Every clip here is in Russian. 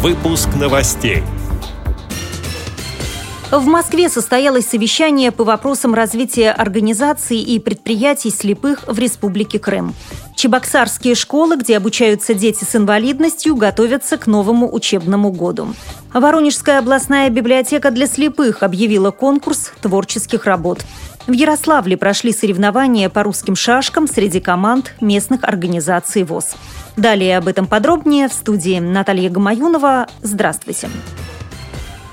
Выпуск новостей. В Москве состоялось совещание по вопросам развития организаций и предприятий слепых в Республике Крым. Чебоксарские школы, где обучаются дети с инвалидностью, готовятся к новому учебному году. Воронежская областная библиотека для слепых объявила конкурс творческих работ. В Ярославле прошли соревнования по русским шашкам среди команд местных организаций ВОЗ. Далее об этом подробнее в студии Наталья Гамаюнова. Здравствуйте. Здравствуйте.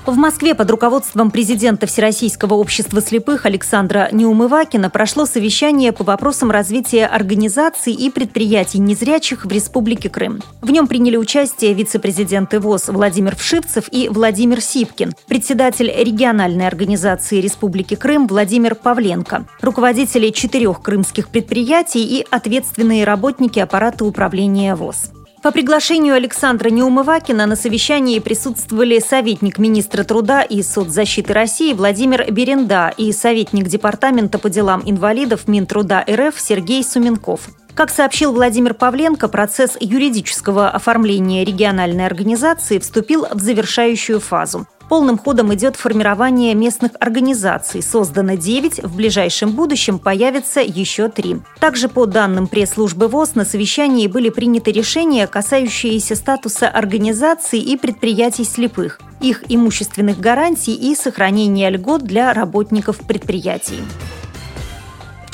В Москве под руководством президента Всероссийского общества слепых Александра Неумывакина прошло совещание по вопросам развития организаций и предприятий незрячих в Республике Крым. В нем приняли участие вице-президенты ВОЗ Владимир Вшивцев и Владимир Сипкин, председатель региональной организации Республики Крым Владимир Павленко, руководители четырех крымских предприятий и ответственные работники аппарата управления ВОЗ. По приглашению Александра Неумывакина на совещании присутствовали советник министра труда и соцзащиты России Владимир Беренда и советник Департамента по делам инвалидов Минтруда РФ Сергей Суменков. Как сообщил Владимир Павленко, процесс юридического оформления региональной организации вступил в завершающую фазу. Полным ходом идет формирование местных организаций. Создано 9, в ближайшем будущем появится еще 3. Также по данным пресс-службы ВОЗ на совещании были приняты решения, касающиеся статуса организаций и предприятий слепых, их имущественных гарантий и сохранения льгот для работников предприятий.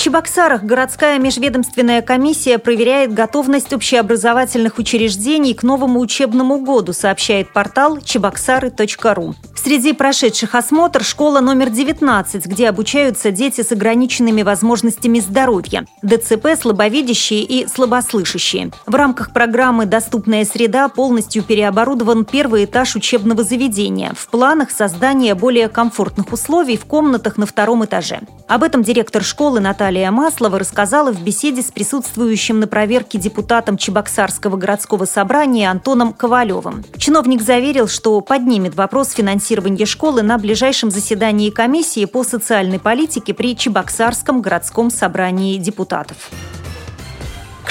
Чебоксарах городская межведомственная комиссия проверяет готовность общеобразовательных учреждений к новому учебному году, сообщает портал чебоксары.ру. Среди прошедших осмотр школа номер 19, где обучаются дети с ограниченными возможностями здоровья, ДЦП, слабовидящие и слабослышащие. В рамках программы «Доступная среда» полностью переоборудован первый этаж учебного заведения. В планах создания более комфортных условий в комнатах на втором этаже. Об этом директор школы Наталья Маслова рассказала в беседе с присутствующим на проверке депутатом Чебоксарского городского собрания Антоном Ковалевым. Чиновник заверил, что поднимет вопрос финансирования школы на ближайшем заседании комиссии по социальной политике при Чебоксарском городском собрании депутатов.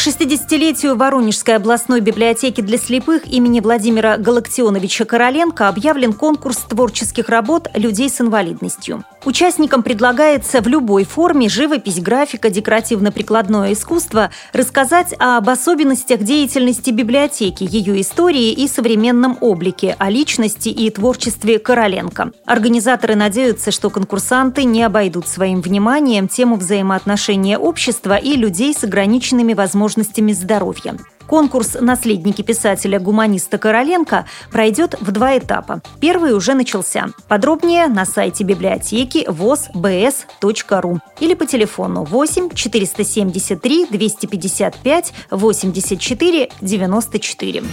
К 60-летию Воронежской областной библиотеки для слепых имени Владимира Галактионовича Короленко объявлен конкурс творческих работ людей с инвалидностью. Участникам предлагается в любой форме – живопись, графика, декоративно-прикладное искусство – рассказать об особенностях деятельности библиотеки, ее истории и современном облике, о личности и творчестве Короленко. Организаторы надеются, что конкурсанты не обойдут своим вниманием тему взаимоотношения общества и людей с ограниченными возможностями здоровья. Конкурс «Наследники писателя-гуманиста Короленко» пройдет в два этапа. Первый уже начался. Подробнее на сайте библиотеки возбс.ру или по телефону 8 473 255 84 94.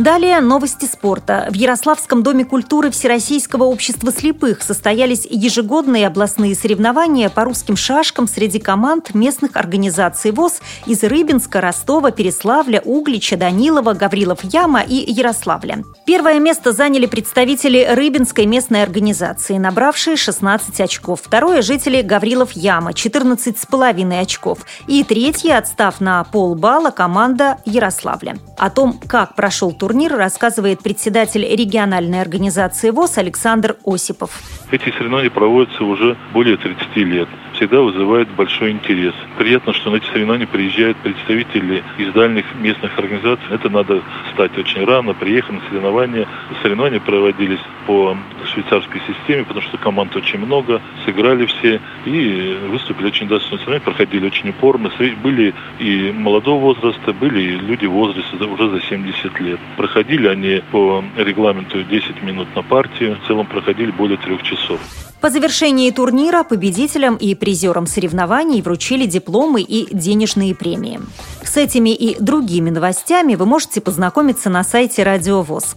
Далее новости спорта. В Ярославском доме культуры Всероссийского общества слепых состоялись ежегодные областные соревнования по русским шашкам среди команд местных организаций ВОЗ из Рыбинска, Ростова, Переславля, Углича, Данилова, Гаврилов-Яма и Ярославля. Первое место заняли представители Рыбинской местной организации, набравшие 16 очков. Второе – жители Гаврилов-Яма, 14,5 очков. И третье, отстав на полбалла, команда Ярославля. О том, как прошел тур турнир, рассказывает председатель региональной организации ВОЗ Александр Осипов. Эти соревнования проводятся уже более 30 лет всегда вызывает большой интерес. Приятно, что на эти соревнования приезжают представители из дальних местных организаций. Это надо стать очень рано, приехать на соревнования. Соревнования проводились по швейцарской системе, потому что команд очень много, сыграли все и выступили очень достойно. Соревнования проходили очень упорно. Были и молодого возраста, были и люди в возрасте уже за 70 лет. Проходили они по регламенту 10 минут на партию. В целом проходили более трех часов. По завершении турнира победителям и призерам соревнований вручили дипломы и денежные премии. С этими и другими новостями вы можете познакомиться на сайте Радио ВОЗ.